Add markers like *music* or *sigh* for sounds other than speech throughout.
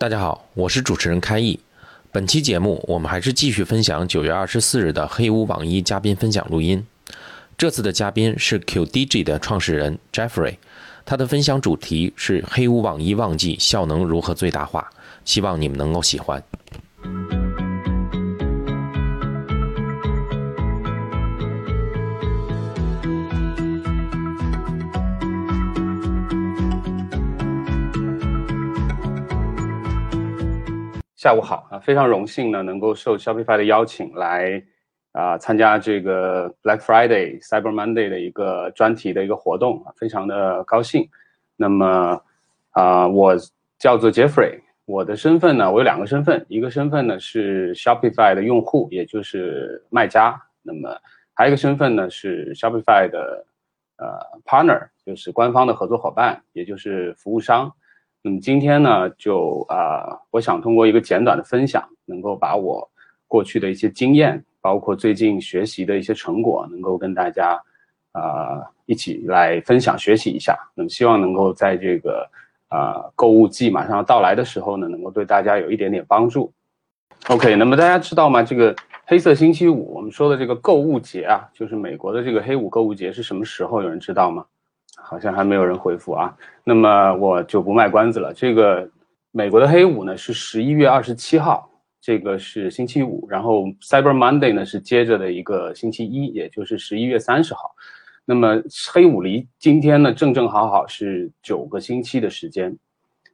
大家好，我是主持人开义。本期节目我们还是继续分享九月二十四日的黑屋网一嘉宾分享录音。这次的嘉宾是 QDG 的创始人 Jeffrey，他的分享主题是黑屋网一旺季效能如何最大化，希望你们能够喜欢。下午好啊，非常荣幸呢，能够受 Shopify 的邀请来啊参加这个 Black Friday、Cyber Monday 的一个专题的一个活动啊，非常的高兴。那么啊，我叫做 Jeffrey，我的身份呢，我有两个身份，一个身份呢是 Shopify 的用户，也就是卖家，那么还有一个身份呢是 Shopify 的呃 partner，就是官方的合作伙伴，也就是服务商。那么今天呢，就啊，我想通过一个简短的分享，能够把我过去的一些经验，包括最近学习的一些成果，能够跟大家啊一起来分享学习一下。那么希望能够在这个啊购物季马上要到来的时候呢，能够对大家有一点点帮助。OK，那么大家知道吗？这个黑色星期五，我们说的这个购物节啊，就是美国的这个黑五购物节是什么时候？有人知道吗？好像还没有人回复啊，那么我就不卖关子了。这个美国的黑五呢是十一月二十七号，这个是星期五，然后 Cyber Monday 呢是接着的一个星期一，也就是十一月三十号。那么黑五离今天呢正正好好是九个星期的时间，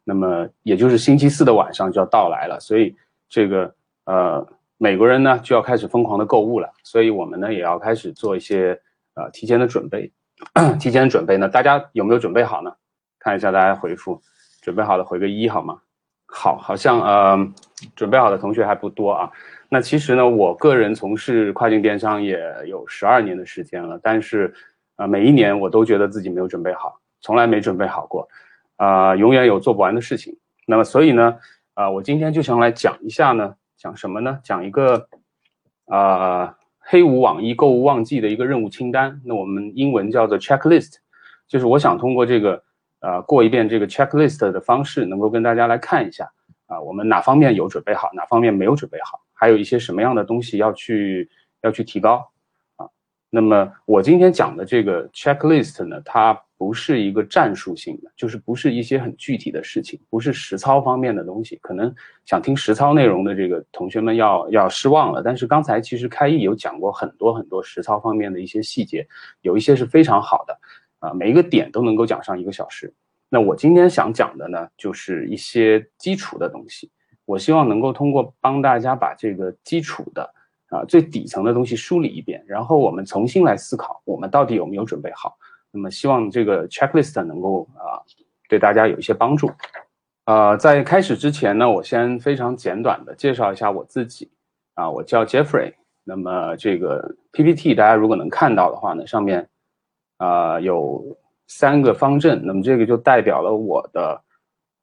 那么也就是星期四的晚上就要到来了，所以这个呃美国人呢就要开始疯狂的购物了，所以我们呢也要开始做一些呃提前的准备。*clears throat* 提前准备呢？大家有没有准备好呢？看一下大家回复，准备好的回个一好吗？好，好像呃，准备好的同学还不多啊。那其实呢，我个人从事跨境电商也有十二年的时间了，但是啊，每一年我都觉得自己没有准备好，从来没准备好过，啊，永远有做不完的事情。那么所以呢，啊，我今天就想来讲一下呢，讲什么呢？讲一个啊。黑五网易购物旺季的一个任务清单，那我们英文叫做 checklist，就是我想通过这个呃过一遍这个 checklist 的方式，能够跟大家来看一下啊，我们哪方面有准备好，哪方面没有准备好，还有一些什么样的东西要去要去提高。那么我今天讲的这个 checklist 呢，它。不是一个战术性的，就是不是一些很具体的事情，不是实操方面的东西。可能想听实操内容的这个同学们要要失望了。但是刚才其实开义有讲过很多很多实操方面的一些细节，有一些是非常好的，啊，每一个点都能够讲上一个小时。那我今天想讲的呢，就是一些基础的东西。我希望能够通过帮大家把这个基础的啊最底层的东西梳理一遍，然后我们重新来思考，我们到底有没有准备好。那么希望这个 checklist 能够啊对大家有一些帮助。呃，在开始之前呢，我先非常简短的介绍一下我自己。啊，我叫 Jeffrey。那么这个 PPT 大家如果能看到的话呢，上面啊有三个方阵。那么这个就代表了我的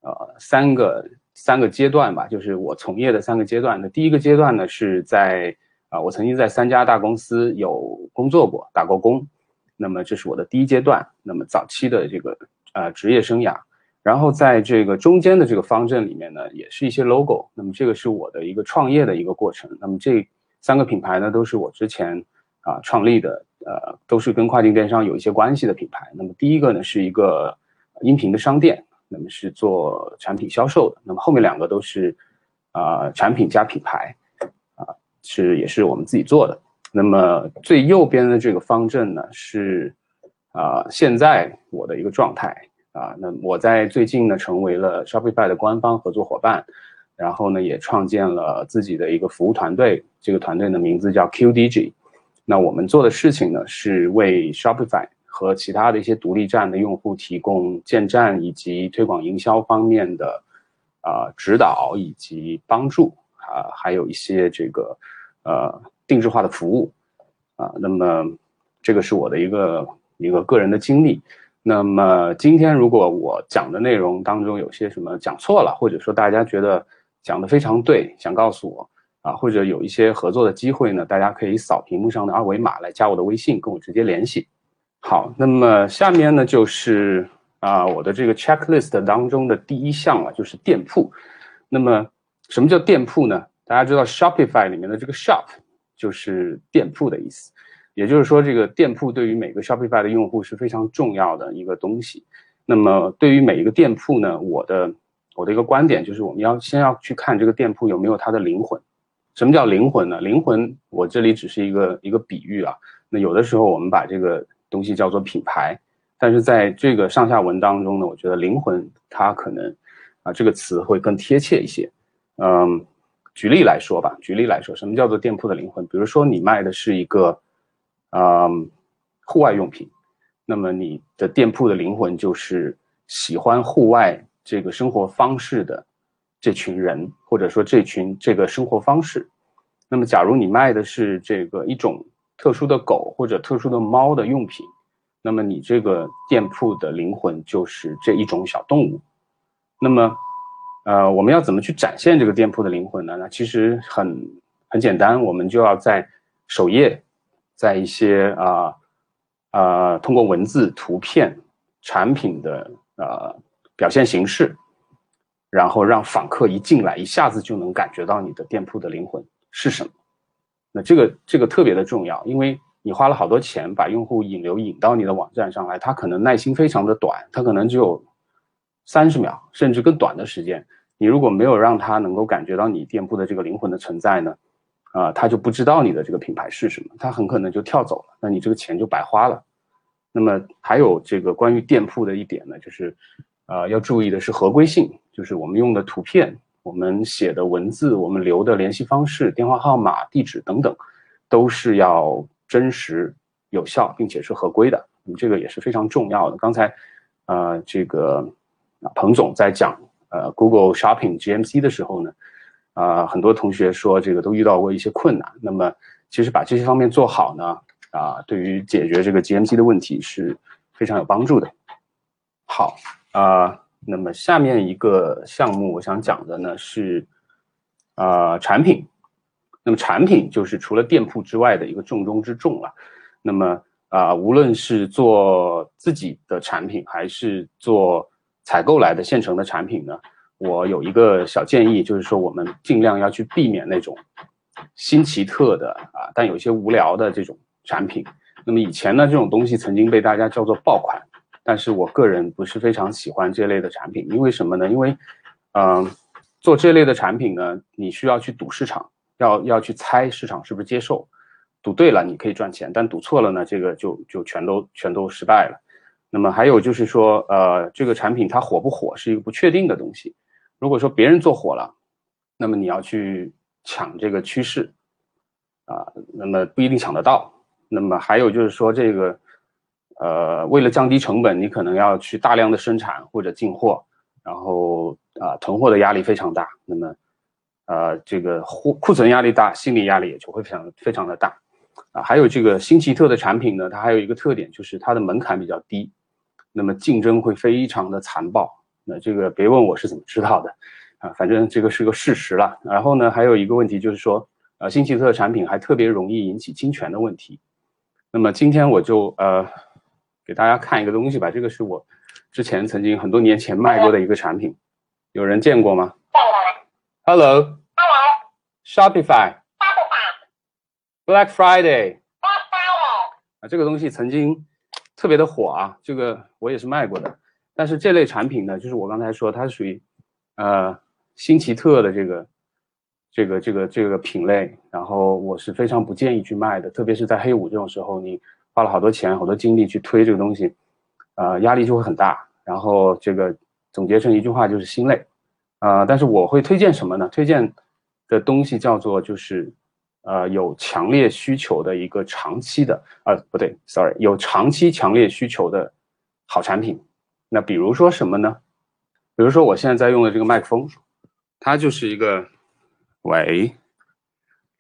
呃三个三个阶段吧，就是我从业的三个阶段。那第一个阶段呢是在啊我曾经在三家大公司有工作过，打过工。那么这是我的第一阶段，那么早期的这个呃职业生涯，然后在这个中间的这个方阵里面呢，也是一些 logo。那么这个是我的一个创业的一个过程。那么这三个品牌呢，都是我之前啊创立的，呃，都是跟跨境电商有一些关系的品牌。那么第一个呢是一个音频的商店，那么是做产品销售的。那么后面两个都是啊产品加品牌，是也是我们自己做的。那么最右边的这个方阵呢，是啊，现在我的一个状态啊。那我在最近呢，成为了 Shopify 的官方合作伙伴，然后呢，也创建了自己的一个服务团队。这个团队的名字叫 QDG。那我们做的事情呢，是为 Shopify 和其他的一些独立站的用户提供建站以及推广营销方面的啊指导以及帮助啊，还有一些这个呃定制化的服务啊。那么这个是我的一个一个个人的经历。那么今天如果我讲的内容当中有些什么讲错了，或者说大家觉得讲的非常对，想告诉我啊，或者有一些合作的机会呢，大家可以扫屏幕上的二维码来加我的微信，跟我直接联系。好，那么下面呢就是啊我的这个 checklist 当中的第一项了，就是店铺。那么什么叫店铺呢？大家知道 Shopify 里面的这个 shop 就是店铺的意思。也就是说，这个店铺对于每个 Shopify 的用户是非常重要的一个东西。那么，对于每一个店铺呢，我的我的一个观点就是，我们要先要去看这个店铺有没有它的灵魂。什么叫灵魂呢？灵魂，我这里只是一个一个比喻啊。那有的时候我们把这个东西叫做品牌，但是在这个上下文当中呢，我觉得灵魂它可能啊这个词会更贴切一些。嗯，举例来说吧，举例来说，什么叫做店铺的灵魂？比如说你卖的是一个。嗯，户外用品，那么你的店铺的灵魂就是喜欢户外这个生活方式的这群人，或者说这群这个生活方式。那么，假如你卖的是这个一种特殊的狗或者特殊的猫的用品，那么你这个店铺的灵魂就是这一种小动物。那么，呃，我们要怎么去展现这个店铺的灵魂呢？那其实很很简单，我们就要在首页。在一些啊啊，通过文字、图片、产品的呃表现形式，然后让访客一进来，一下子就能感觉到你的店铺的灵魂是什么。那这个这个特别的重要，因为你花了好多钱把用户引流引到你的网站上来，他可能耐心非常的短，他可能只有三十秒甚至更短的时间。你如果没有让他能够感觉到你店铺的这个灵魂的存在呢？啊，他就不知道你的这个品牌是什么，他很可能就跳走了，那你这个钱就白花了。那么还有这个关于店铺的一点呢，就是，呃，要注意的是合规性，就是我们用的图片、我们写的文字、我们留的联系方式、电话号码、地址等等，都是要真实、有效，并且是合规的。那么这个也是非常重要的。刚才，呃，这个彭总在讲呃 Google Shopping GMC 的时候呢。啊，很多同学说这个都遇到过一些困难。那么，其实把这些方面做好呢，啊，对于解决这个 GMC 的问题是非常有帮助的。好，啊，那么下面一个项目我想讲的呢是，啊，产品。那么产品就是除了店铺之外的一个重中之重了。那么啊，无论是做自己的产品，还是做采购来的现成的产品呢？我有一个小建议，就是说我们尽量要去避免那种新奇特的啊，但有些无聊的这种产品。那么以前呢，这种东西曾经被大家叫做爆款，但是我个人不是非常喜欢这类的产品，因为什么呢？因为，嗯，做这类的产品呢，你需要去赌市场，要要去猜市场是不是接受，赌对了你可以赚钱，但赌错了呢，这个就就全都全都失败了。那么还有就是说，呃，这个产品它火不火是一个不确定的东西。如果说别人做火了，那么你要去抢这个趋势，啊，那么不一定抢得到。那么还有就是说，这个，呃，为了降低成本，你可能要去大量的生产或者进货，然后啊，囤货的压力非常大。那么，呃，这个货库存压力大，心理压力也就会非常非常的大。啊，还有这个新奇特的产品呢，它还有一个特点就是它的门槛比较低，那么竞争会非常的残暴。那这个别问我是怎么知道的，啊，反正这个是个事实了。然后呢，还有一个问题就是说，呃，新奇特的产品还特别容易引起侵权的问题。那么今天我就呃给大家看一个东西吧，这个是我之前曾经很多年前卖过的一个产品，有人见过吗？Hello，Hello，Shopify，Shopify，Black Friday，Black Friday，啊，这个东西曾经特别的火啊，这个我也是卖过的。但是这类产品呢，就是我刚才说，它是属于，呃，新奇特的这个，这个这个这个品类，然后我是非常不建议去卖的，特别是在黑五这种时候，你花了好多钱、好多精力去推这个东西，呃，压力就会很大。然后这个总结成一句话就是心累，啊，但是我会推荐什么呢？推荐的东西叫做就是呃有强烈需求的一个长期的，呃不对，sorry，有长期强烈需求的好产品。那比如说什么呢？比如说我现在在用的这个麦克风，它就是一个，喂，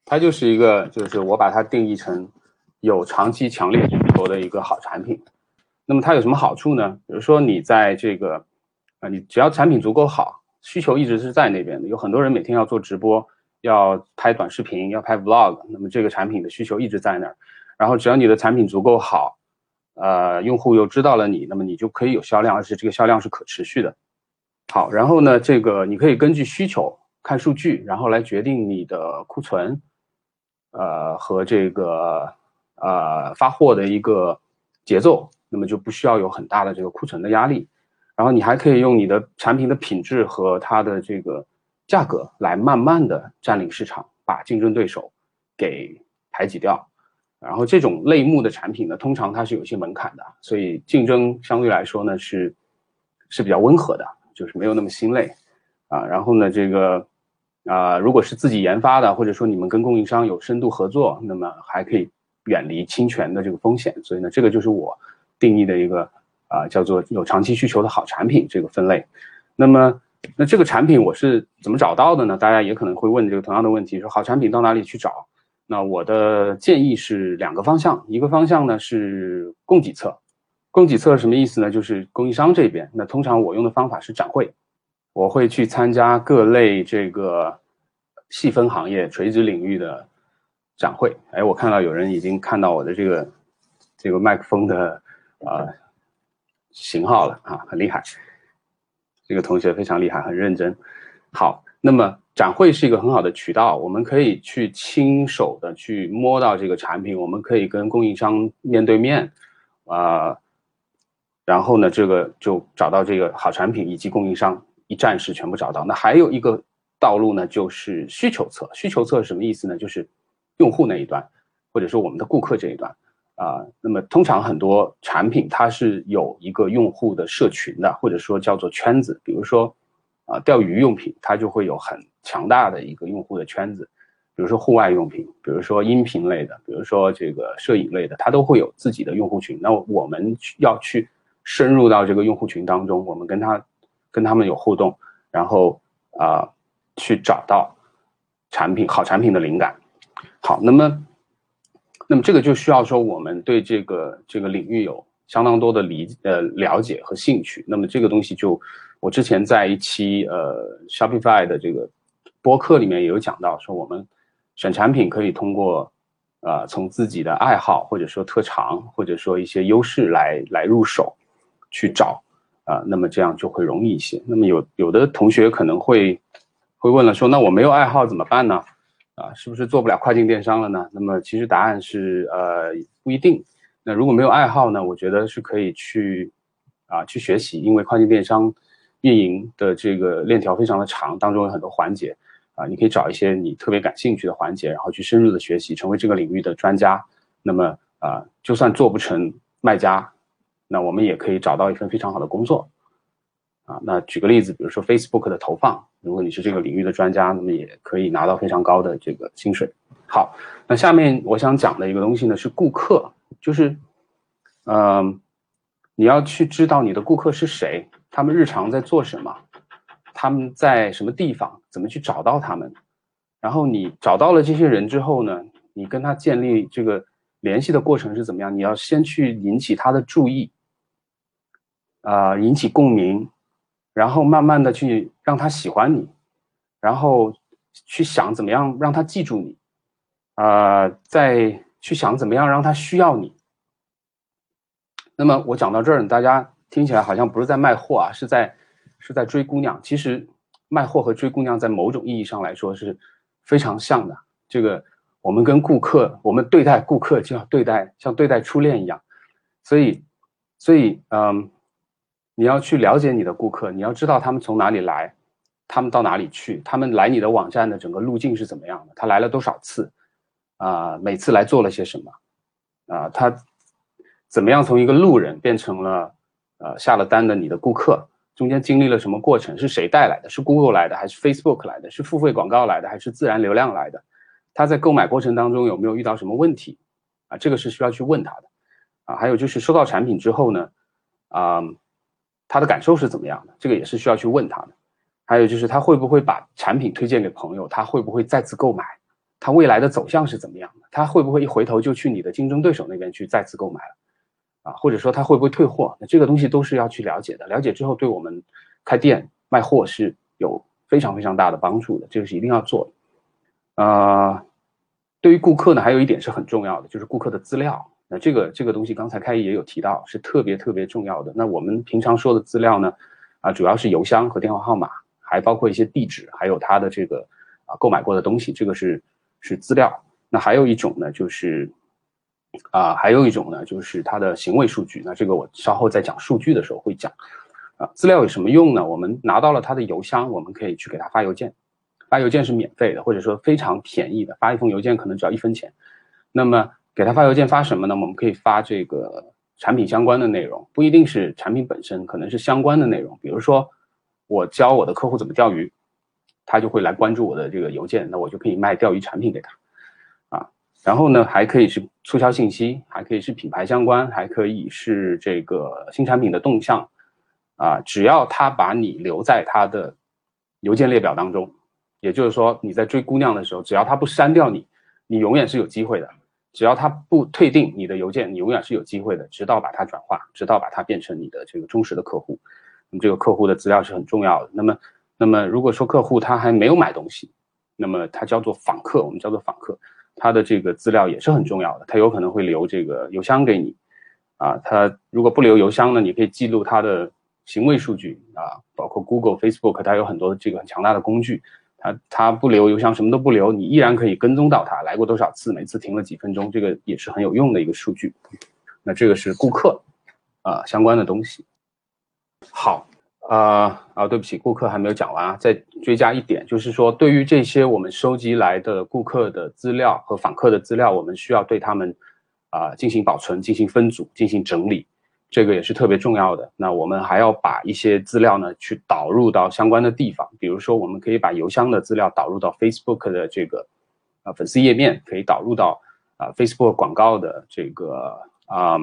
它就是一个，就是我把它定义成有长期强烈需求的一个好产品。那么它有什么好处呢？比如说你在这个，啊，你只要产品足够好，需求一直是在那边的。有很多人每天要做直播，要拍短视频，要拍 vlog，那么这个产品的需求一直在那儿。然后只要你的产品足够好，呃，用户又知道了你，那么你就可以有销量，而且这个销量是可持续的。好，然后呢，这个你可以根据需求看数据，然后来决定你的库存，呃，和这个呃发货的一个节奏。那么就不需要有很大的这个库存的压力，然后你还可以用你的产品的品质和它的这个价格来慢慢的占领市场，把竞争对手给排挤掉。然后这种类目的产品呢，通常它是有一些门槛的，所以竞争相对来说呢是是比较温和的，就是没有那么心累啊。然后呢，这个啊，如果是自己研发的，或者说你们跟供应商有深度合作，那么还可以远离侵权的这个风险。所以呢，这个就是我。定义的一个啊，叫做有长期需求的好产品这个分类。那么，那这个产品我是怎么找到的呢？大家也可能会问这个同样的问题，说好产品到哪里去找？那我的建议是两个方向，一个方向呢是供给侧，供给侧什么意思呢？就是供应商这边。那通常我用的方法是展会，我会去参加各类这个细分行业、垂直领域的展会。哎，我看到有人已经看到我的这个这个麦克风的。啊，型号了啊，很厉害，这个同学非常厉害，很认真。好，那么展会是一个很好的渠道，我们可以去亲手的去摸到这个产品，我们可以跟供应商面对面，啊，然后呢，这个就找到这个好产品以及供应商，一站式全部找到。那还有一个道路呢，就是需求侧。需求侧是什么意思呢？就是用户那一端，或者说我们的顾客这一端。啊，那么通常很多产品它是有一个用户的社群的，或者说叫做圈子。比如说，啊，钓鱼用品它就会有很强大的一个用户的圈子。比如说户外用品，比如说音频类的，比如说这个摄影类的，它都会有自己的用户群。那我们要去深入到这个用户群当中，我们跟他跟他们有互动，然后啊，去找到产品好产品的灵感。好，那么。那么这个就需要说我们对这个这个领域有相当多的理呃了解和兴趣。那么这个东西就我之前在一期呃 Shopify 的这个播客里面也有讲到，说我们选产品可以通过啊从自己的爱好或者说特长或者说一些优势来来入手去找啊，那么这样就会容易一些。那么有有的同学可能会会问了，说那我没有爱好怎么办呢？啊，是不是做不了跨境电商了呢？那么其实答案是，呃，不一定。那如果没有爱好呢？我觉得是可以去，啊，去学习，因为跨境电商运营的这个链条非常的长，当中有很多环节，啊，你可以找一些你特别感兴趣的环节，然后去深入的学习，成为这个领域的专家。那么啊，就算做不成卖家，那我们也可以找到一份非常好的工作。啊，那举个例子，比如说 Facebook 的投放，如果你是这个领域的专家，那么也可以拿到非常高的这个薪水。好，那下面我想讲的一个东西呢是顾客，就是，嗯，你要去知道你的顾客是谁，他们日常在做什么，他们在什么地方，怎么去找到他们，然后你找到了这些人之后呢，你跟他建立这个联系的过程是怎么样？你要先去引起他的注意，啊，引起共鸣。然后慢慢的去让他喜欢你，然后去想怎么样让他记住你，啊，再去想怎么样让他需要你。那么我讲到这儿，大家听起来好像不是在卖货啊，是在是在追姑娘。其实卖货和追姑娘在某种意义上来说是非常像的。这个我们跟顾客，我们对待顾客就要对待像对待初恋一样。所以，所以，嗯。你要去了解你的顾客，你要知道他们从哪里来，他们到哪里去，他们来你的网站的整个路径是怎么样的，他来了多少次，啊，每次来做了些什么，啊，他怎么样从一个路人变成了呃下了单的你的顾客，中间经历了什么过程，是谁带来的？是 Google 来的，还是 Facebook 来的？是付费广告来的，还是自然流量来的？他在购买过程当中有没有遇到什么问题啊？这个是需要去问他的啊。还有就是收到产品之后呢，啊，他的感受是怎么样的？这个也是需要去问他的。还有就是他会不会把产品推荐给朋友？他会不会再次购买？他未来的走向是怎么样的？他会不会一回头就去你的竞争对手那边去再次购买了？啊，或者说他会不会退货？那这个东西都是要去了解的。了解之后，对我们开店卖货是有非常非常大的帮助的。这个是一定要做的。啊，对于顾客呢，还有一点是很重要的，就是顾客的资料。那这个这个东西刚才开也有提到，是特别特别重要的。那我们平常说的资料呢，啊，主要是邮箱和电话号码，还包括一些地址，还有他的这个啊购买过的东西，这个是。是资料，那还有一种呢，就是啊，还有一种呢，就是它的行为数据。那这个我稍后在讲数据的时候会讲。啊，资料有什么用呢？我们拿到了他的邮箱，我们可以去给他发邮件，发邮件是免费的，或者说非常便宜的，发一封邮件可能只要一分钱。那么给他发邮件发什么呢？我们可以发这个产品相关的内容，不一定是产品本身，可能是相关的内容。比如说，我教我的客户怎么钓鱼。他就会来关注我的这个邮件，那我就可以卖钓鱼产品给他，啊，然后呢，还可以是促销信息，还可以是品牌相关，还可以是这个新产品的动向，啊，只要他把你留在他的邮件列表当中，也就是说你在追姑娘的时候，只要他不删掉你，你永远是有机会的；只要他不退订你的邮件，你永远是有机会的，直到把它转化，直到把它变成你的这个忠实的客户。那么这个客户的资料是很重要的。那么。那么，如果说客户他还没有买东西，那么他叫做访客，我们叫做访客，他的这个资料也是很重要的。他有可能会留这个邮箱给你，啊，他如果不留邮箱呢，你可以记录他的行为数据啊，包括 Google、Facebook，它有很多这个很强大的工具。他他不留邮箱，什么都不留，你依然可以跟踪到他来过多少次，每次停了几分钟，这个也是很有用的一个数据。那这个是顾客啊相关的东西。好。啊啊，对不起，顾客还没有讲完啊，再追加一点，就是说，对于这些我们收集来的顾客的资料和访客的资料，我们需要对他们啊进行保存、进行分组、进行整理，这个也是特别重要的。那我们还要把一些资料呢去导入到相关的地方，比如说，我们可以把邮箱的资料导入到 Facebook 的这个啊粉丝页面，可以导入到啊 Facebook 广告的这个啊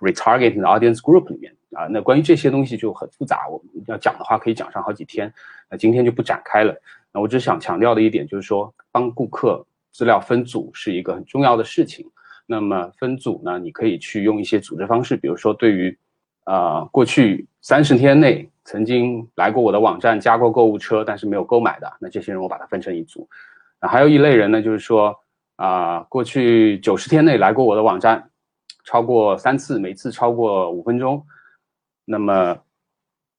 Retargeting Audience Group 里面。啊，那关于这些东西就很复杂，我们要讲的话可以讲上好几天，那今天就不展开了。那我只想强调的一点就是说，帮顾客资料分组是一个很重要的事情。那么分组呢，你可以去用一些组织方式，比如说对于啊过去三十天内曾经来过我的网站加过购物车但是没有购买的，那这些人我把它分成一组。啊，还有一类人呢，就是说啊过去九十天内来过我的网站超过三次，每次超过五分钟。那么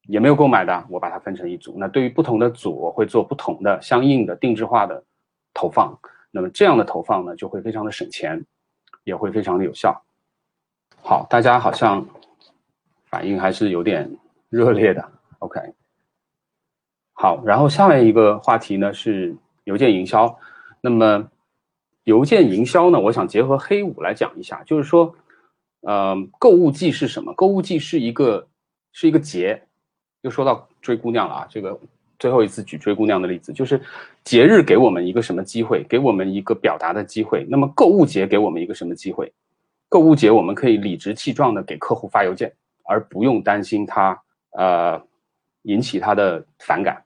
也没有购买的，我把它分成一组。那对于不同的组，我会做不同的相应的定制化的投放。那么这样的投放呢，就会非常的省钱，也会非常的有效。好，大家好像反应还是有点 *laughs* 热烈的。OK，好，然后下面一个话题呢是邮件营销。那么邮件营销呢，我想结合黑五来讲一下，就是说，呃，购物季是什么？购物季是一个。是一个节，又说到追姑娘了啊！这个最后一次举追姑娘的例子，就是节日给我们一个什么机会？给我们一个表达的机会。那么购物节给我们一个什么机会？购物节我们可以理直气壮的给客户发邮件，而不用担心他呃引起他的反感。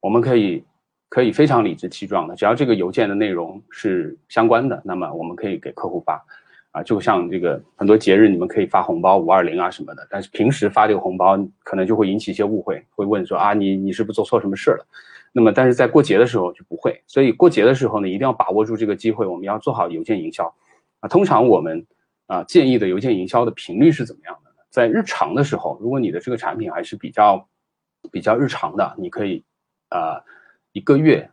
我们可以可以非常理直气壮的，只要这个邮件的内容是相关的，那么我们可以给客户发。啊，就像这个很多节日，你们可以发红包五二零啊什么的，但是平时发这个红包可能就会引起一些误会，会问说啊你你是不是做错什么事了？那么但是在过节的时候就不会，所以过节的时候呢，一定要把握住这个机会，我们要做好邮件营销。啊，通常我们啊建议的邮件营销的频率是怎么样的呢？在日常的时候，如果你的这个产品还是比较比较日常的，你可以啊一个月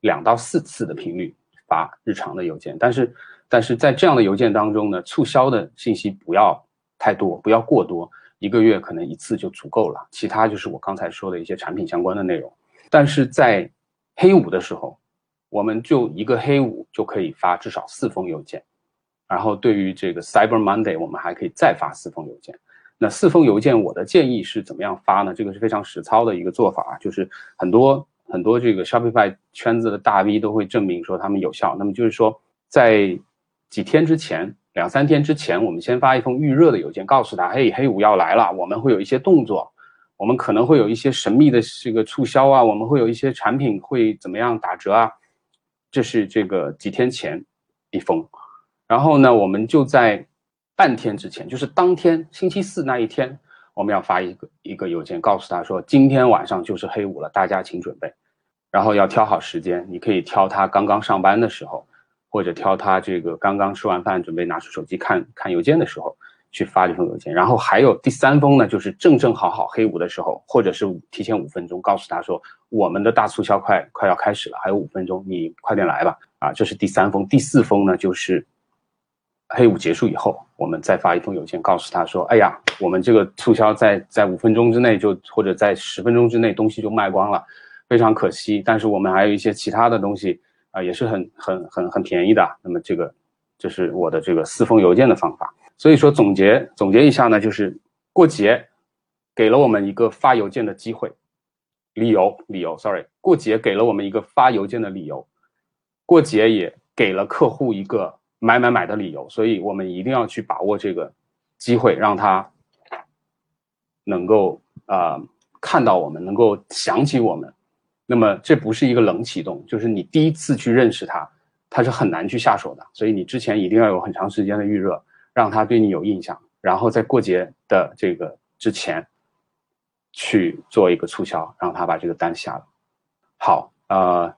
两到四次的频率发日常的邮件，但是。但是在这样的邮件当中呢，促销的信息不要太多，不要过多，一个月可能一次就足够了。其他就是我刚才说的一些产品相关的内容。但是在黑五的时候，我们就一个黑五就可以发至少四封邮件。然后对于这个 Cyber Monday，我们还可以再发四封邮件。那四封邮件，我的建议是怎么样发呢？这个是非常实操的一个做法啊，就是很多很多这个 Shopify 圈子的大 V 都会证明说他们有效。那么就是说，在几天之前，两三天之前，我们先发一封预热的邮件，告诉他，嘿，黑五要来了，我们会有一些动作，我们可能会有一些神秘的这个促销啊，我们会有一些产品会怎么样打折啊，这是这个几天前一封。然后呢，我们就在半天之前，就是当天星期四那一天。我们要发一个一个邮件，告诉他说，今天晚上就是黑五了，大家请准备。然后要挑好时间，你可以挑他刚刚上班的时候，或者挑他这个刚刚吃完饭准备拿出手机看看邮件的时候去发这封邮件。然后还有第三封呢，就是正正好好黑五的时候，或者是提前五分钟告诉他说，我们的大促销快快要开始了，还有五分钟，你快点来吧。啊，这是第三封。第四封呢，就是。黑五结束以后，我们再发一封邮件告诉他说：“哎呀，我们这个促销在在五分钟之内就或者在十分钟之内东西就卖光了，非常可惜。但是我们还有一些其他的东西啊，也是很很很很便宜的。那么这个就是我的这个四封邮件的方法。所以说总结总结一下呢，就是过节给了我们一个发邮件的机会，理由理由，sorry，过节给了我们一个发邮件的理由，过节也给了客户一个。”买买买的理由，所以我们一定要去把握这个机会，让他能够啊看到我们，能够想起我们。那么这不是一个冷启动，就是你第一次去认识他，他是很难去下手的。所以你之前一定要有很长时间的预热，让他对你有印象，然后在过节的这个之前去做一个促销，让他把这个单下了。好，呃。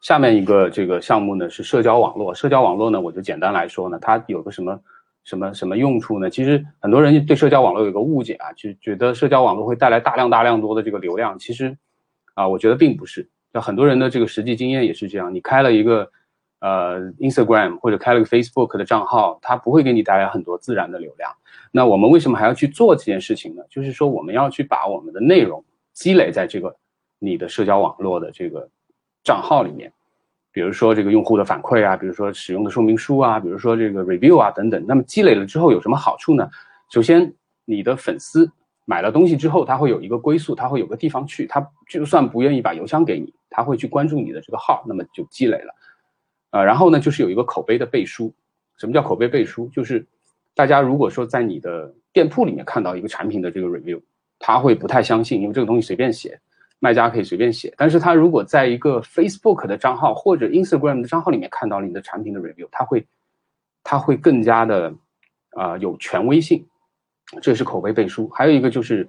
下面一个这个项目呢是社交网络，社交网络呢我就简单来说呢，它有个什么什么什么用处呢？其实很多人对社交网络有个误解啊，就觉得社交网络会带来大量大量多的这个流量。其实啊，我觉得并不是。那很多人的这个实际经验也是这样，你开了一个呃 Instagram 或者开了个 Facebook 的账号，它不会给你带来很多自然的流量。那我们为什么还要去做这件事情呢？就是说我们要去把我们的内容积累在这个你的社交网络的这个。账号里面，比如说这个用户的反馈啊，比如说使用的说明书啊，比如说这个 review 啊等等。那么积累了之后有什么好处呢？首先，你的粉丝买了东西之后，他会有一个归宿，他会有个地方去。他就算不愿意把邮箱给你，他会去关注你的这个号，那么就积累了。呃，然后呢，就是有一个口碑的背书。什么叫口碑背书？就是大家如果说在你的店铺里面看到一个产品的这个 review，他会不太相信，因为这个东西随便写。卖家可以随便写，但是他如果在一个 Facebook 的账号或者 Instagram 的账号里面看到了你的产品的 review，他会，他会更加的啊有权威性，这是口碑背书。还有一个就是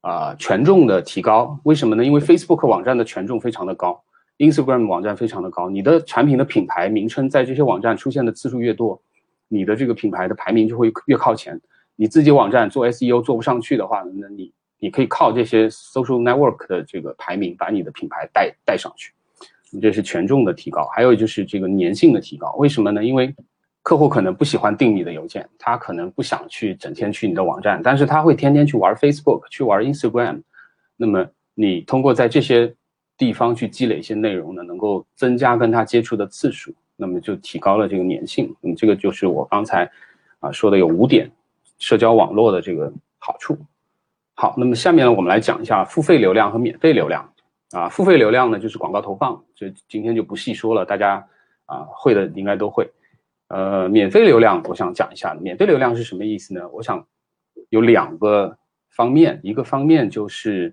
啊权重的提高，为什么呢？因为 Facebook 网站的权重非常的高，Instagram 网站非常的高，你的产品的品牌名称在这些网站出现的次数越多，你的这个品牌的排名就会越靠前。你自己网站做 SEO 做不上去的话，那你。你可以靠这些 social network 的这个排名，把你的品牌带带上去，这是权重的提高。还有就是这个粘性的提高。为什么呢？因为客户可能不喜欢订你的邮件，他可能不想去整天去你的网站，但是他会天天去玩 Facebook，去玩 Instagram。那么你通过在这些地方去积累一些内容呢，能够增加跟他接触的次数，那么就提高了这个粘性。嗯，这个就是我刚才啊说的有五点社交网络的这个好处。好，那么下面呢，我们来讲一下付费流量和免费流量。啊，付费流量呢就是广告投放，这今天就不细说了，大家啊会的应该都会。呃，免费流量我想讲一下，免费流量是什么意思呢？我想有两个方面，一个方面就是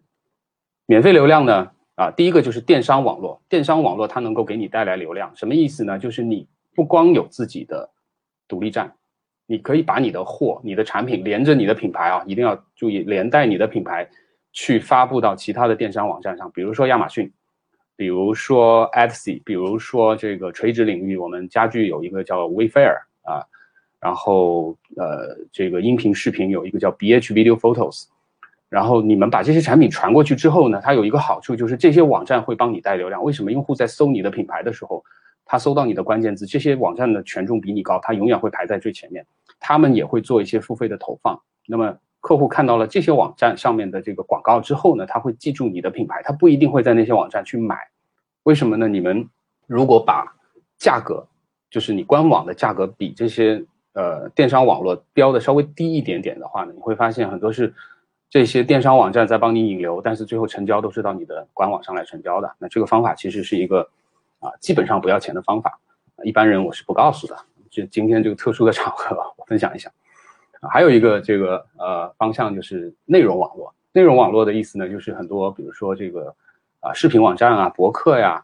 免费流量呢，啊，第一个就是电商网络，电商网络它能够给你带来流量，什么意思呢？就是你不光有自己的独立站。你可以把你的货、你的产品连着你的品牌啊，一定要注意连带你的品牌去发布到其他的电商网站上，比如说亚马逊，比如说 Etsy，比如说这个垂直领域，我们家具有一个叫 Wayfair 啊，然后呃，这个音频视频有一个叫 BH Video Photos，然后你们把这些产品传过去之后呢，它有一个好处就是这些网站会帮你带流量。为什么？用户在搜你的品牌的时候，他搜到你的关键字，这些网站的权重比你高，他永远会排在最前面。他们也会做一些付费的投放。那么客户看到了这些网站上面的这个广告之后呢，他会记住你的品牌，他不一定会在那些网站去买。为什么呢？你们如果把价格，就是你官网的价格比这些呃电商网络标的稍微低一点点的话呢，你会发现很多是这些电商网站在帮你引流，但是最后成交都是到你的官网上来成交的。那这个方法其实是一个啊，基本上不要钱的方法，一般人我是不告诉的。就今天这个特殊的场合，我分享一下。还有一个这个呃方向就是内容网络。内容网络的意思呢，就是很多比如说这个啊视频网站啊、博客呀。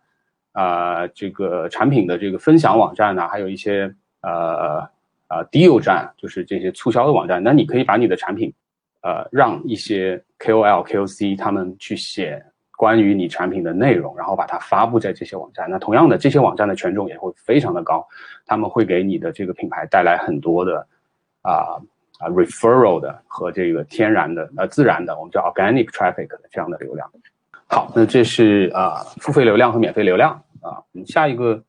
啊，这个产品的这个分享网站呐，还有一些呃呃 deal 站，就是这些促销的网站。那你可以把你的产品，呃，让一些 KOL、KOC 他们去写关于你产品的内容，然后把它发布在这些网站。那同样的，这些网站的权重也会非常的高，他们会给你的这个品牌带来很多的啊啊 referral 的和这个天然的呃自然的，我们叫 organic traffic 这样的流量。好，那这是啊付费流量和免费流量啊。我们下一个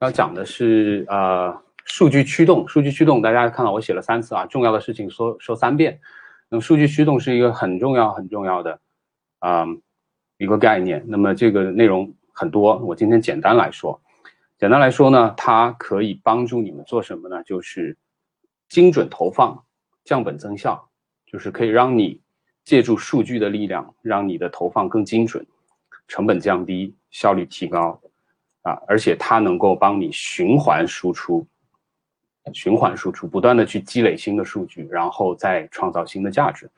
要讲的是啊数据驱动。数据驱动，大家看到我写了三次啊，重要的事情说说三遍。那么数据驱动是一个很重要很重要的啊一个概念。那么这个内容很多，我今天简单来说。简单来说呢，它可以帮助你们做什么呢？就是精准投放，降本增效，就是可以让你。借助数据的力量，让你的投放更精准，成本降低，效率提高，啊，而且它能够帮你循环输出，循环输出，不断的去积累新的数据，然后再创造新的价值。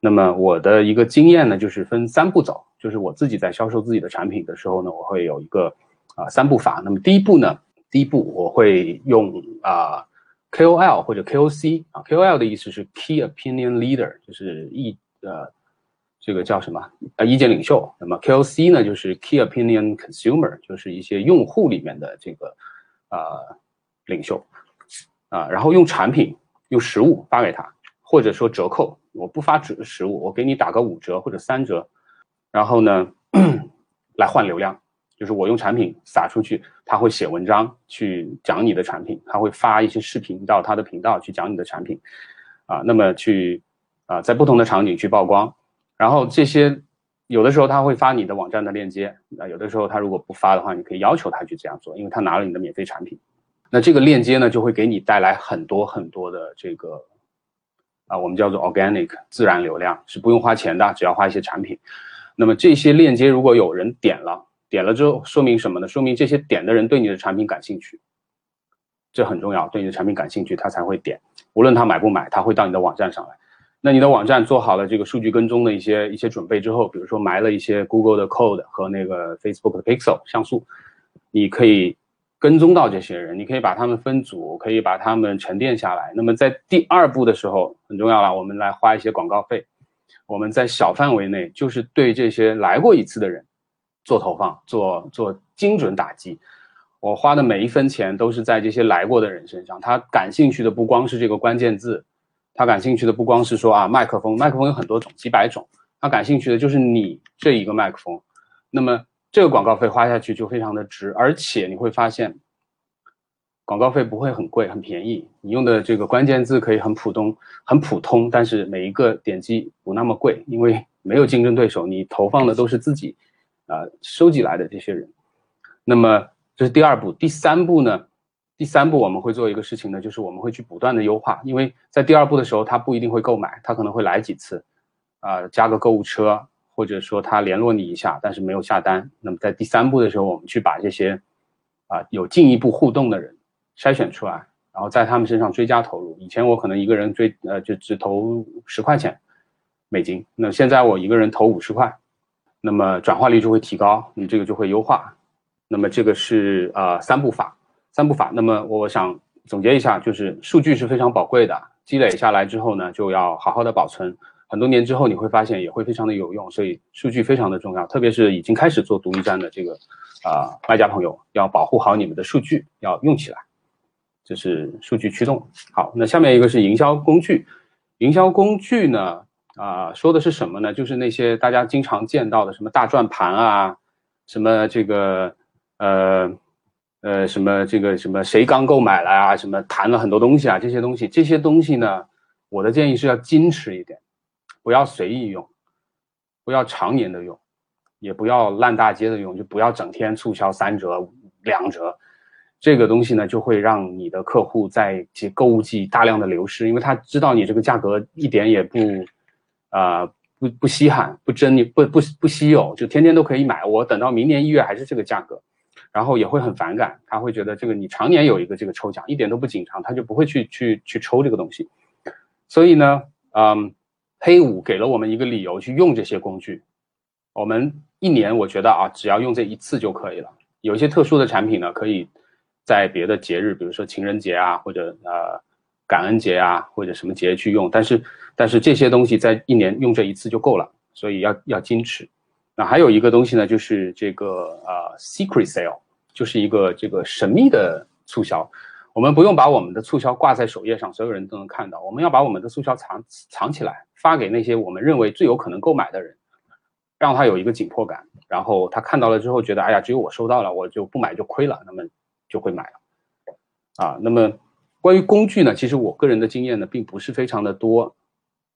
那么我的一个经验呢，就是分三步走，就是我自己在销售自己的产品的时候呢，我会有一个啊三步法。那么第一步呢，第一步我会用啊 KOL 或者 KOC 啊，KOL 的意思是 Key Opinion Leader，就是一呃，这个叫什么？呃，意见领袖。那么 KOC 呢，就是 Key Opinion Consumer，就是一些用户里面的这个呃领袖啊。然后用产品、用实物发给他，或者说折扣，我不发实实物，我给你打个五折或者三折，然后呢 *clears throat* 来换流量，就是我用产品撒出去，他会写文章去讲你的产品，他会发一些视频到他的频道去讲你的产品啊。那么去。啊，在不同的场景去曝光，然后这些有的时候他会发你的网站的链接，啊，有的时候他如果不发的话，你可以要求他去这样做，因为他拿了你的免费产品。那这个链接呢，就会给你带来很多很多的这个啊，我们叫做 organic 自然流量，是不用花钱的，只要花一些产品。那么这些链接如果有人点了，点了之后说明什么呢？说明这些点的人对你的产品感兴趣，这很重要，对你的产品感兴趣，他才会点。无论他买不买，他会到你的网站上来。那你的网站做好了这个数据跟踪的一些一些准备之后，比如说埋了一些 Google 的 code 和那个 Facebook 的 Pixel 像素，你可以跟踪到这些人，你可以把他们分组，可以把他们沉淀下来。那么在第二步的时候很重要了，我们来花一些广告费，我们在小范围内就是对这些来过一次的人做投放，做做精准打击。我花的每一分钱都是在这些来过的人身上，他感兴趣的不光是这个关键字。他感兴趣的不光是说啊，麦克风，麦克风有很多种，几百种。他感兴趣的就是你这一个麦克风。那么这个广告费花下去就非常的值，而且你会发现，广告费不会很贵，很便宜。你用的这个关键字可以很普通，很普通，但是每一个点击不那么贵，因为没有竞争对手，你投放的都是自己啊收集来的这些人。那么这是第二步，第三步呢？第三步我们会做一个事情呢，就是我们会去不断的优化，因为在第二步的时候他不一定会购买，他可能会来几次，啊加个购物车，或者说他联络你一下，但是没有下单。那么在第三步的时候，我们去把这些啊有进一步互动的人筛选出来，然后在他们身上追加投入。以前我可能一个人追呃就只投十块钱美金，那现在我一个人投五十块，那么转化率就会提高，你这个就会优化。那么这个是啊三步法。三步法，那么我想总结一下，就是数据是非常宝贵的，积累下来之后呢，就要好好的保存，很多年之后你会发现也会非常的有用，所以数据非常的重要，特别是已经开始做独立站的这个啊卖家朋友，要保护好你们的数据，要用起来，这是数据驱动。好，那下面一个是营销工具，营销工具呢啊说的是什么呢？就是那些大家经常见到的什么大转盘啊，什么这个呃。呃，什么这个什么谁刚购买了啊？什么谈了很多东西啊？这些东西，这些东西呢？我的建议是要矜持一点，不要随意用，不要常年的用，也不要烂大街的用，就不要整天促销三折、两折。这个东西呢，就会让你的客户在其购物季大量的流失，因为他知道你这个价格一点也不，啊不不稀罕，不珍你不不不稀有，就天天都可以买。我等到明年一月还是这个价格，然后也会很反感，他会觉得这个你常年有一个这个抽奖，一点都不紧张，他就不会去去去抽这个东西。所以呢，嗯，黑五给了我们一个理由去用这些工具。我们一年我觉得啊，只要用这一次就可以了。有一些特殊的产品呢，可以在别的节日，比如说情人节啊，或者呃感恩节啊，或者什么节去用。但是但是这些东西在一年用这一次就够了，所以要要矜持。那还有一个东西呢，就是这个呃 secret sale，就是一个这个神秘的促销。我们不用把我们的促销挂在首页上，所有人都能看到。我们要把我们的促销藏藏起来，发给那些我们认为最有可能购买的人，让他有一个紧迫感。然后他看到了之后，觉得哎呀，只有我收到了，我就不买就亏了，那么就会买了。啊，那么关于工具呢，其实我个人的经验呢，并不是非常的多，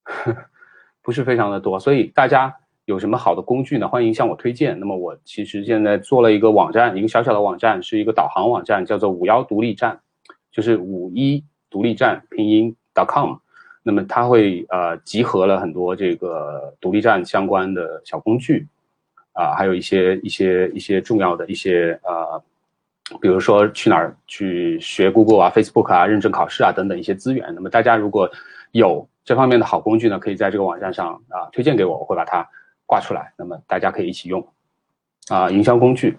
*laughs* 不是非常的多。所以大家有什么好的工具呢？欢迎向我推荐。那么我其实现在做了一个网站，一个小小的网站，是一个导航网站，叫做五幺独立站，就是五一独立站拼音 .com。那么它会呃集合了很多这个独立站相关的小工具。啊，还有一些一些一些重要的一些呃，比如说去哪儿去学 Google 啊、Facebook 啊、认证考试啊等等一些资源。那么大家如果有这方面的好工具呢，可以在这个网站上啊推荐给我，我会把它挂出来。那么大家可以一起用啊，营销工具。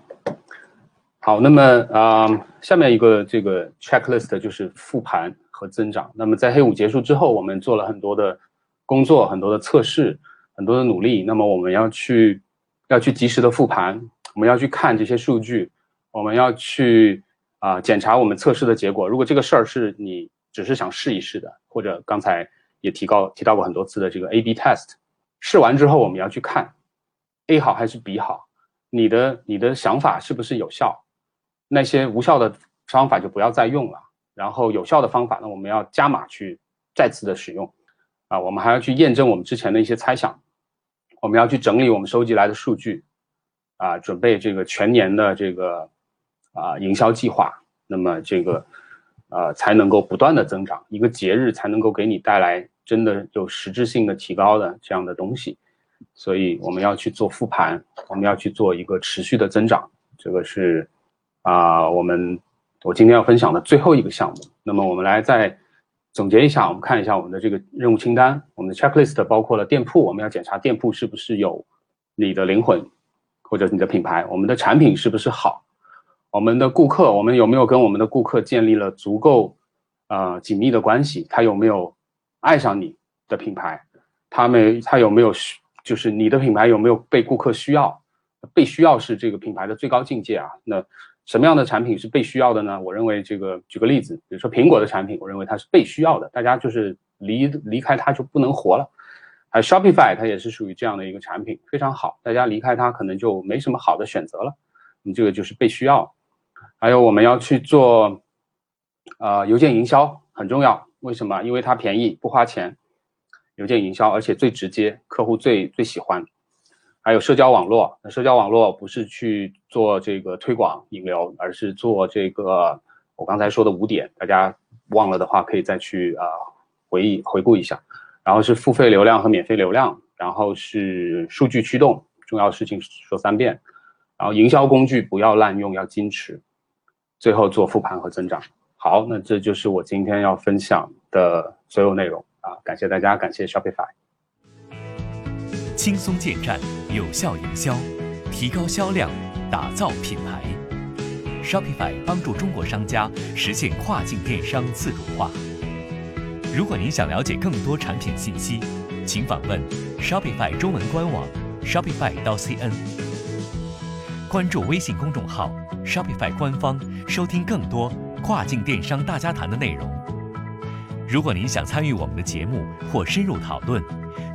好，那么啊，下面一个这个 checklist 就是复盘和增长。那么在黑五结束之后，我们做了很多的工作，很多的测试，很多的努力。那么我们要去。要去及时的复盘，我们要去看这些数据，我们要去啊检查我们测试的结果。如果这个事儿是你只是想试一试的，或者刚才也提到提到过很多次的这个 A/B test，试完之后我们要去看 A 好还是 B 好，你的你的想法是不是有效？那些无效的方法就不要再用了，然后有效的方法呢，我们要加码去再次的使用啊，我们还要去验证我们之前的一些猜想。我们要去整理我们收集来的数据，啊，准备这个全年的这个啊营销计划，那么这个呃才能够不断的增长，一个节日才能够给你带来真的有实质性的提高的这样的东西，所以我们要去做复盘，我们要去做一个持续的增长，这个是啊我们我今天要分享的最后一个项目，那么我们来再。总结一下，我们看一下我们的这个任务清单。我们的 checklist 包括了店铺，我们要检查店铺是不是有你的灵魂，或者你的品牌。我们的产品是不是好？我们的顾客，我们有没有跟我们的顾客建立了足够呃紧密的关系？他有没有爱上你的品牌？他们他有没有需就是你的品牌有没有被顾客需要？被需要是这个品牌的最高境界啊。那什么样的产品是被需要的呢？我认为这个，举个例子，比如说苹果的产品，我认为它是被需要的，大家就是离离开它就不能活了。还有 Shopify，它也是属于这样的一个产品，非常好，大家离开它可能就没什么好的选择了。你这个就是被需要。还有我们要去做，呃，邮件营销很重要，为什么？因为它便宜，不花钱，邮件营销，而且最直接，客户最最喜欢。还有社交网络，社交网络不是去做这个推广引流，而是做这个我刚才说的五点，大家忘了的话可以再去啊回忆回顾一下。然后是付费流量和免费流量，然后是数据驱动，重要事情说三遍。然后营销工具不要滥用，要矜持。最后做复盘和增长。好，那这就是我今天要分享的所有内容啊，感谢大家，感谢 Shopify。轻松建站，有效营销，提高销量，打造品牌。Shopify 帮助中国商家实现跨境电商自主化。如果您想了解更多产品信息，请访问 Shopify 中文官网 Shopify 到 CN。关注微信公众号 Shopify 官方，收听更多跨境电商大家谈的内容。如果您想参与我们的节目或深入讨论，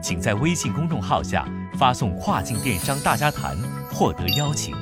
请在微信公众号下发送“跨境电商大家谈”获得邀请。